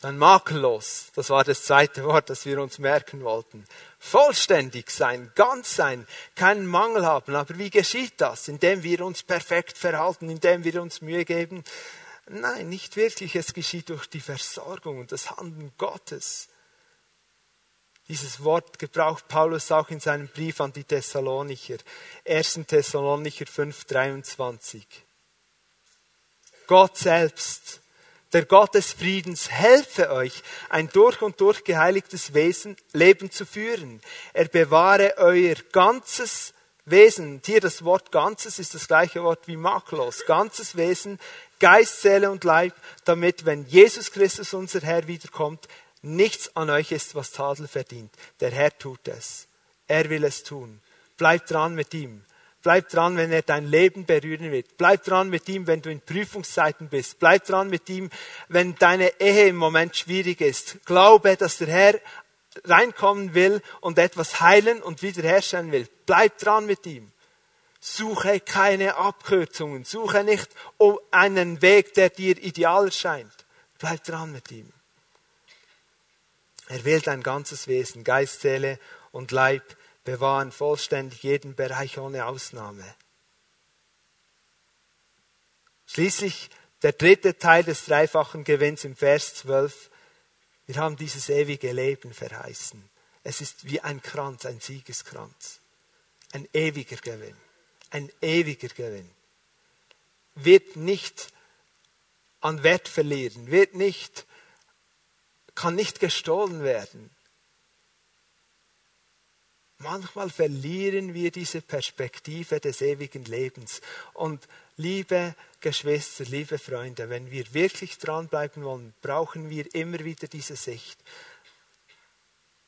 Dann makellos, das war das zweite Wort, das wir uns merken wollten. Vollständig sein, ganz sein, keinen Mangel haben. Aber wie geschieht das? Indem wir uns perfekt verhalten, indem wir uns Mühe geben, Nein, nicht wirklich. Es geschieht durch die Versorgung und das Handeln Gottes. Dieses Wort gebraucht Paulus auch in seinem Brief an die Thessalonicher. 1. Thessalonicher 5, 23. Gott selbst, der Gott des Friedens, helfe euch, ein durch und durch geheiligtes Wesen, Leben zu führen. Er bewahre euer ganzes Wesen. Und hier das Wort Ganzes ist das gleiche Wort wie makellos. Ganzes Wesen, Geist, Seele und Leib, damit, wenn Jesus Christus, unser Herr, wiederkommt, nichts an euch ist, was Tadel verdient. Der Herr tut es. Er will es tun. Bleib dran mit ihm. Bleib dran, wenn er dein Leben berühren wird. Bleib dran mit ihm, wenn du in Prüfungszeiten bist. Bleib dran mit ihm, wenn deine Ehe im Moment schwierig ist. Glaube, dass der Herr reinkommen will und etwas heilen und wiederherstellen will. Bleib dran mit ihm. Suche keine Abkürzungen. Suche nicht einen Weg, der dir ideal erscheint. Bleib dran mit ihm. Er will dein ganzes Wesen, Geist, Seele und Leib bewahren, vollständig jeden Bereich ohne Ausnahme. Schließlich der dritte Teil des dreifachen Gewinns im Vers 12. Wir haben dieses ewige Leben verheißen. Es ist wie ein Kranz, ein Siegeskranz. Ein ewiger Gewinn. Ein ewiger Gewinn. Wird nicht an Wert verlieren, wird nicht, kann nicht gestohlen werden. Manchmal verlieren wir diese Perspektive des ewigen Lebens. Und liebe Geschwister, liebe Freunde, wenn wir wirklich dranbleiben wollen, brauchen wir immer wieder diese Sicht,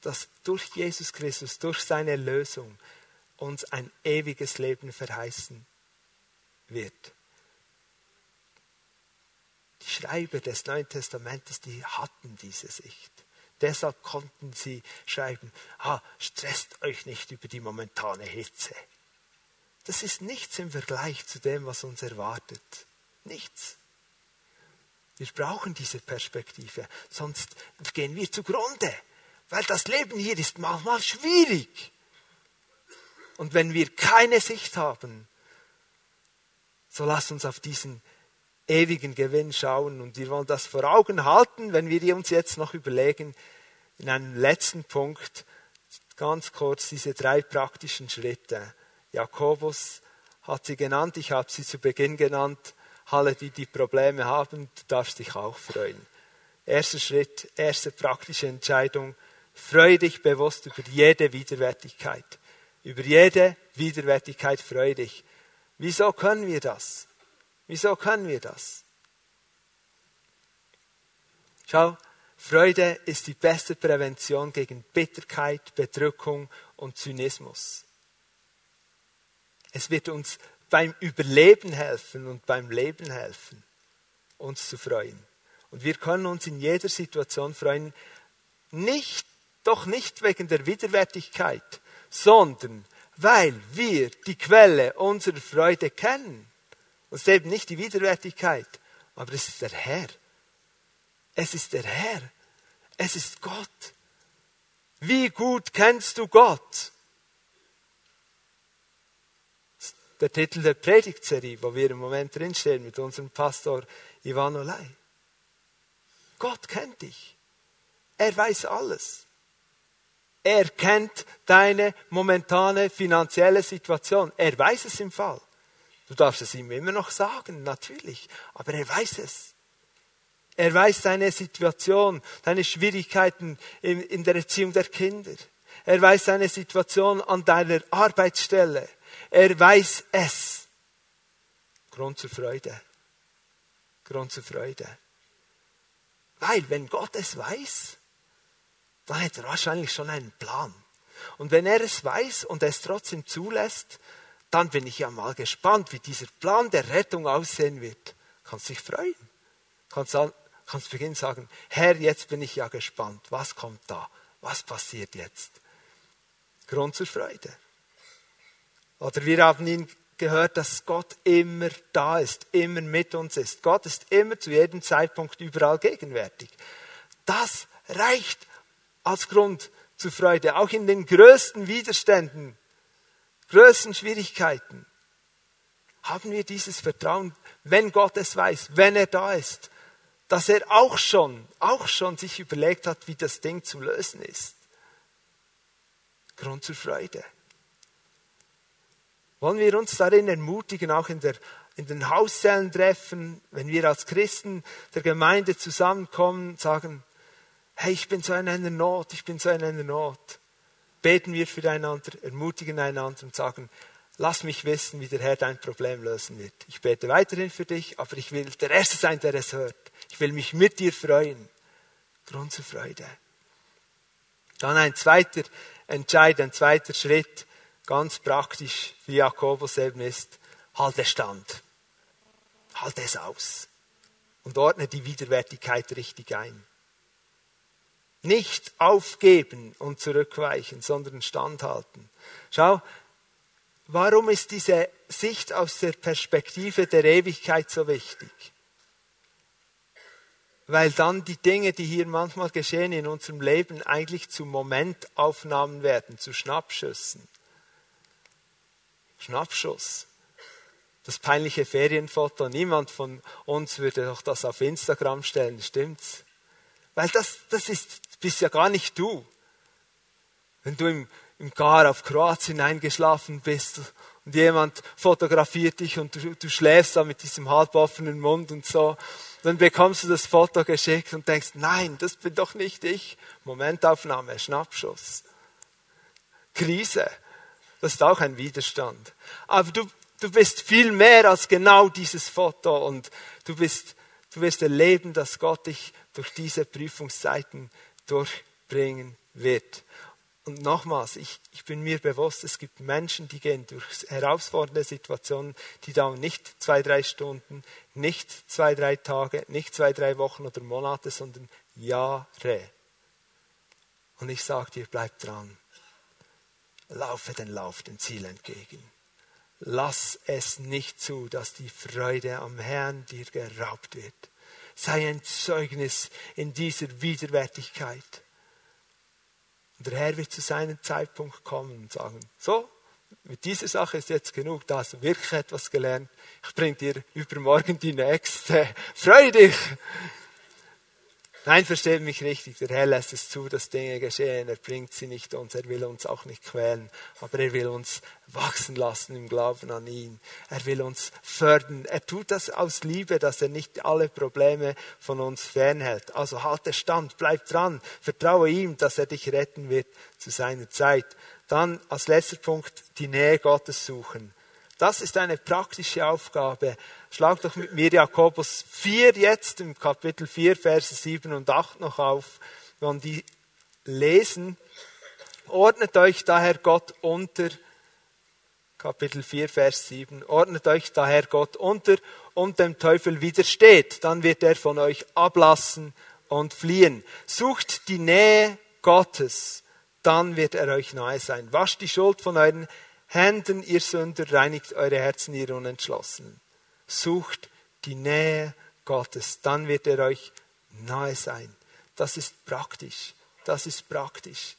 dass durch Jesus Christus, durch seine Lösung uns ein ewiges Leben verheißen wird. Die Schreiber des Neuen Testamentes, die hatten diese Sicht. Deshalb konnten sie schreiben, ah, stresst euch nicht über die momentane Hitze. Das ist nichts im Vergleich zu dem, was uns erwartet. Nichts. Wir brauchen diese Perspektive, sonst gehen wir zugrunde, weil das Leben hier ist manchmal schwierig. Und wenn wir keine Sicht haben, so lasst uns auf diesen ewigen Gewinn schauen. Und wir wollen das vor Augen halten, wenn wir uns jetzt noch überlegen, in einem letzten Punkt, ganz kurz, diese drei praktischen Schritte. Jakobus hat sie genannt, ich habe sie zu Beginn genannt. Alle, die die Probleme haben, du darfst dich auch freuen. Erster Schritt, erste praktische Entscheidung, freue dich bewusst über jede Widerwärtigkeit. Über jede Widerwärtigkeit freue dich. Wieso können wir das? Wieso können wir das? Schau, Freude ist die beste Prävention gegen Bitterkeit, Bedrückung und Zynismus. Es wird uns beim Überleben helfen und beim Leben helfen, uns zu freuen. Und wir können uns in jeder Situation freuen, nicht, doch nicht wegen der Widerwärtigkeit, sondern weil wir die Quelle unserer Freude kennen. Und es ist eben nicht die Widerwärtigkeit, aber es ist der Herr. Es ist der Herr. Es ist Gott. Wie gut kennst du Gott? Der Titel der Predigtserie, wo wir im Moment drinstehen mit unserem Pastor Ivan Olay. Gott kennt dich. Er weiß alles. Er kennt deine momentane finanzielle Situation. Er weiß es im Fall. Du darfst es ihm immer noch sagen, natürlich, aber er weiß es. Er weiß deine Situation, deine Schwierigkeiten in, in der Erziehung der Kinder. Er weiß deine Situation an deiner Arbeitsstelle. Er weiß es. Grund zur Freude. Grund zur Freude. Weil, wenn Gott es weiß, dann hat er wahrscheinlich schon einen Plan. Und wenn er es weiß und es trotzdem zulässt, dann bin ich ja mal gespannt, wie dieser Plan der Rettung aussehen wird. Kannst dich freuen. Kannst, kannst beginnen sagen, Herr, jetzt bin ich ja gespannt. Was kommt da? Was passiert jetzt? Grund zur Freude. Oder wir haben ihn gehört, dass Gott immer da ist, immer mit uns ist. Gott ist immer zu jedem Zeitpunkt überall gegenwärtig. Das reicht als Grund zur Freude, auch in den größten Widerständen größten Schwierigkeiten. Haben wir dieses Vertrauen, wenn Gott es weiß, wenn er da ist, dass er auch schon, auch schon sich überlegt hat, wie das Ding zu lösen ist. Grund zur Freude. Wollen wir uns darin ermutigen, auch in, der, in den Hauszellen treffen, wenn wir als Christen der Gemeinde zusammenkommen, sagen, hey, ich bin so in einer Not, ich bin so in einer Not. Beten wir füreinander, ermutigen einander und sagen, lass mich wissen, wie der Herr dein Problem lösen wird. Ich bete weiterhin für dich, aber ich will der Erste sein, der es hört. Ich will mich mit dir freuen. Grund zur Freude. Dann ein zweiter Entscheid, ein zweiter Schritt, ganz praktisch, wie Jakobus eben ist, halte Stand. Halte es aus. Und ordne die Widerwärtigkeit richtig ein. Nicht aufgeben und zurückweichen, sondern standhalten. Schau, warum ist diese Sicht aus der Perspektive der Ewigkeit so wichtig? weil dann die Dinge, die hier manchmal geschehen in unserem Leben, eigentlich zu Momentaufnahmen werden, zu Schnappschüssen. Schnappschuss. Das peinliche Ferienfoto, niemand von uns würde doch das auf Instagram stellen, stimmt's? Weil das, das ist, bist ja gar nicht du. Wenn du im, im Gar auf Kroatien eingeschlafen bist und jemand fotografiert dich und du, du schläfst da mit diesem halboffenen Mund und so dann bekommst du das Foto geschickt und denkst, nein, das bin doch nicht ich. Momentaufnahme, Schnappschuss. Krise. Das ist auch ein Widerstand. Aber du, du bist viel mehr als genau dieses Foto und du bist, du wirst erleben, dass Gott dich durch diese Prüfungszeiten durchbringen wird. Und nochmals, ich, ich bin mir bewusst, es gibt Menschen, die gehen durch herausfordernde Situationen, die dauern nicht zwei, drei Stunden, nicht zwei, drei Tage, nicht zwei, drei Wochen oder Monate, sondern Jahre. Und ich sage dir, bleib dran. Laufe den Lauf dem Ziel entgegen. Lass es nicht zu, dass die Freude am Herrn dir geraubt wird. Sei ein Zeugnis in dieser Widerwärtigkeit. Und der Herr wird zu seinem Zeitpunkt kommen und sagen, so, mit dieser Sache ist jetzt genug, da hast du wirklich etwas gelernt. Ich bringe dir übermorgen die nächste. <laughs> Freu dich! Nein, versteht mich richtig. Der Herr lässt es zu, dass Dinge geschehen. Er bringt sie nicht uns. Er will uns auch nicht quälen. Aber er will uns wachsen lassen im Glauben an ihn. Er will uns fördern. Er tut das aus Liebe, dass er nicht alle Probleme von uns fernhält. Also halte stand, bleib dran. Vertraue ihm, dass er dich retten wird zu seiner Zeit. Dann als letzter Punkt die Nähe Gottes suchen. Das ist eine praktische Aufgabe. Schlag doch mit mir Jakobus 4 jetzt im Kapitel 4, Verse 7 und 8 noch auf. Wenn die lesen, ordnet euch daher Gott unter, Kapitel 4, Vers 7, ordnet euch daher Gott unter und dem Teufel widersteht, dann wird er von euch ablassen und fliehen. Sucht die Nähe Gottes, dann wird er euch nahe sein. Wascht die Schuld von euren Händen, ihr Sünder, reinigt eure Herzen, ihr Unentschlossenen. Sucht die Nähe Gottes, dann wird er euch nahe sein. Das ist praktisch. Das ist praktisch.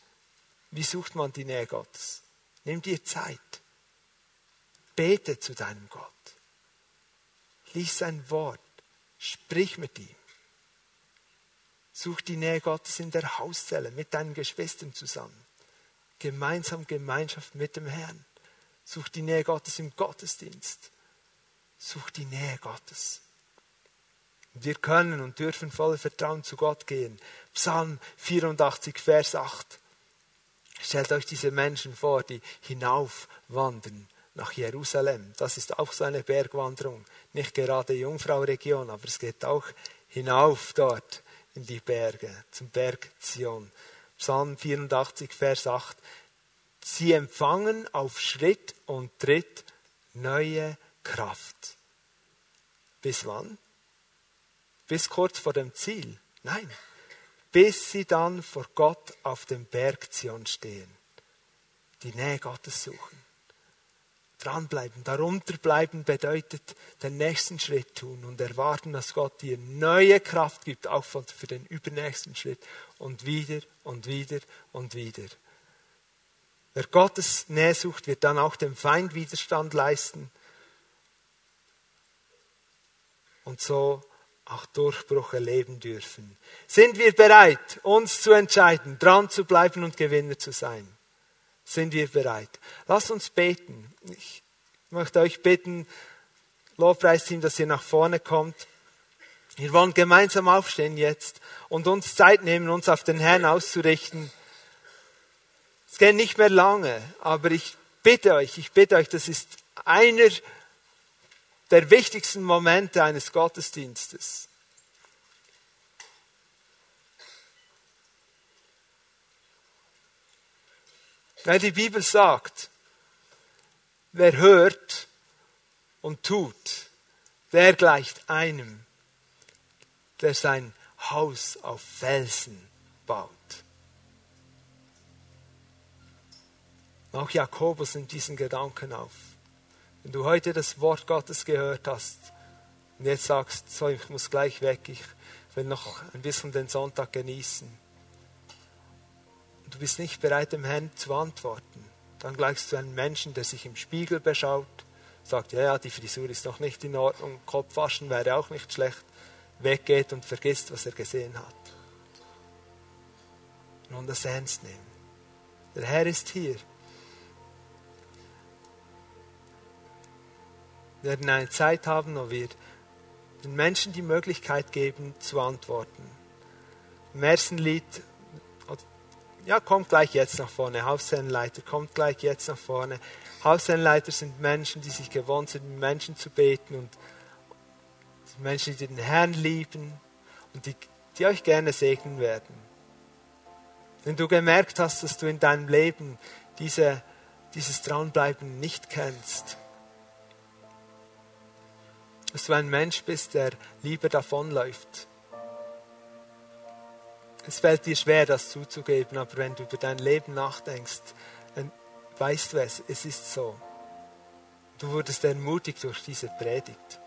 Wie sucht man die Nähe Gottes? Nimm dir Zeit. Bete zu deinem Gott. Lies sein Wort. Sprich mit ihm. Such die Nähe Gottes in der Hauszelle mit deinen Geschwistern zusammen. Gemeinsam Gemeinschaft mit dem Herrn. Such die Nähe Gottes im Gottesdienst. Such die Nähe Gottes. Wir können und dürfen voller Vertrauen zu Gott gehen. Psalm 84, Vers 8. Stellt euch diese Menschen vor, die hinaufwandern nach Jerusalem. Das ist auch so eine Bergwanderung. Nicht gerade Jungfrau-Region, aber es geht auch hinauf dort in die Berge, zum Berg Zion. Psalm 84, Vers 8. Sie empfangen auf Schritt und Tritt neue Kraft. Bis wann? Bis kurz vor dem Ziel? Nein. Bis sie dann vor Gott auf dem Berg Zion stehen. Die Nähe Gottes suchen. Dranbleiben, darunter bleiben bedeutet den nächsten Schritt tun und erwarten, dass Gott dir neue Kraft gibt, auch für den übernächsten Schritt und wieder und wieder und wieder. Wer Gottes Nähe sucht, wird dann auch dem Feind Widerstand leisten und so auch Durchbruch erleben dürfen. Sind wir bereit, uns zu entscheiden, dran zu bleiben und Gewinner zu sein? Sind wir bereit? Lasst uns beten. Ich möchte euch bitten, Lobpreisteam, dass ihr nach vorne kommt. Wir wollen gemeinsam aufstehen jetzt und uns Zeit nehmen, uns auf den Herrn auszurichten. Es geht nicht mehr lange, aber ich bitte euch, ich bitte euch, das ist einer der wichtigsten Momente eines Gottesdienstes. Weil die Bibel sagt, wer hört und tut, der gleicht einem, der sein Haus auf Felsen baut. Auch Jakobus nimmt diesen Gedanken auf. Wenn du heute das Wort Gottes gehört hast und jetzt sagst, so, ich muss gleich weg, ich will noch ein bisschen den Sonntag genießen. Und du bist nicht bereit, dem Herrn zu antworten, dann gleichst du einem Menschen, der sich im Spiegel beschaut, sagt, ja, ja, die Frisur ist noch nicht in Ordnung, Kopf waschen wäre auch nicht schlecht, weggeht und vergisst, was er gesehen hat. Nun das ernst nehmen. Der Herr ist hier. Werden eine Zeit haben, wo wir den Menschen die Möglichkeit geben, zu antworten. Im ersten Lied, ja, kommt gleich jetzt nach vorne. Hausherrenleiter, kommt gleich jetzt nach vorne. Hausherrenleiter sind Menschen, die sich gewohnt sind, mit Menschen zu beten und Menschen, die den Herrn lieben und die, die euch gerne segnen werden. Wenn du gemerkt hast, dass du in deinem Leben diese, dieses Dranbleiben nicht kennst, dass du ein Mensch bist, der lieber davonläuft. Es fällt dir schwer, das zuzugeben, aber wenn du über dein Leben nachdenkst, dann weißt du es, es ist so. Du wurdest ermutigt durch diese Predigt.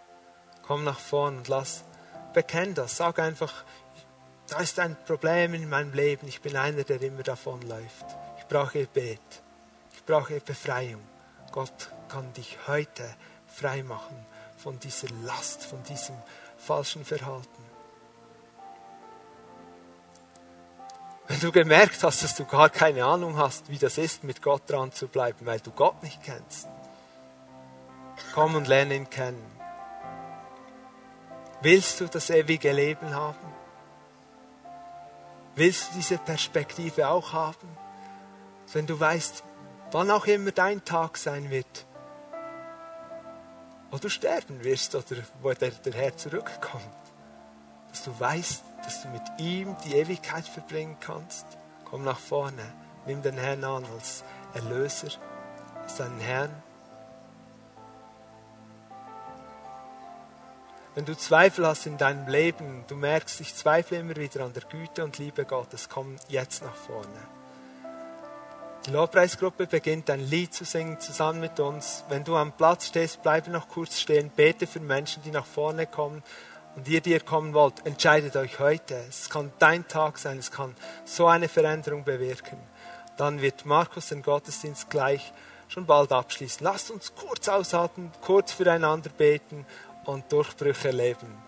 Komm nach vorn und lass, bekenn das, sag einfach, da ist ein Problem in meinem Leben, ich bin einer, der immer davonläuft. Ich brauche Gebet, ich brauche Befreiung. Gott kann dich heute frei machen von dieser Last, von diesem falschen Verhalten. Wenn du gemerkt hast, dass du gar keine Ahnung hast, wie das ist, mit Gott dran zu bleiben, weil du Gott nicht kennst, komm und lerne ihn kennen. Willst du das ewige Leben haben? Willst du diese Perspektive auch haben? Wenn du weißt, wann auch immer dein Tag sein wird, wo du sterben wirst oder wo der, der Herr zurückkommt. Dass du weißt, dass du mit ihm die Ewigkeit verbringen kannst. Komm nach vorne, nimm den Herrn an als Erlöser, als deinen Herrn. Wenn du Zweifel hast in deinem Leben, du merkst, ich zweifle immer wieder an der Güte und Liebe Gottes, komm jetzt nach vorne. Die Lobpreisgruppe beginnt ein Lied zu singen zusammen mit uns. Wenn du am Platz stehst, bleibe noch kurz stehen, bete für Menschen, die nach vorne kommen. Und ihr, die ihr kommen wollt, entscheidet euch heute. Es kann dein Tag sein, es kann so eine Veränderung bewirken. Dann wird Markus den Gottesdienst gleich schon bald abschließen. Lasst uns kurz aushalten, kurz füreinander beten und Durchbrüche erleben.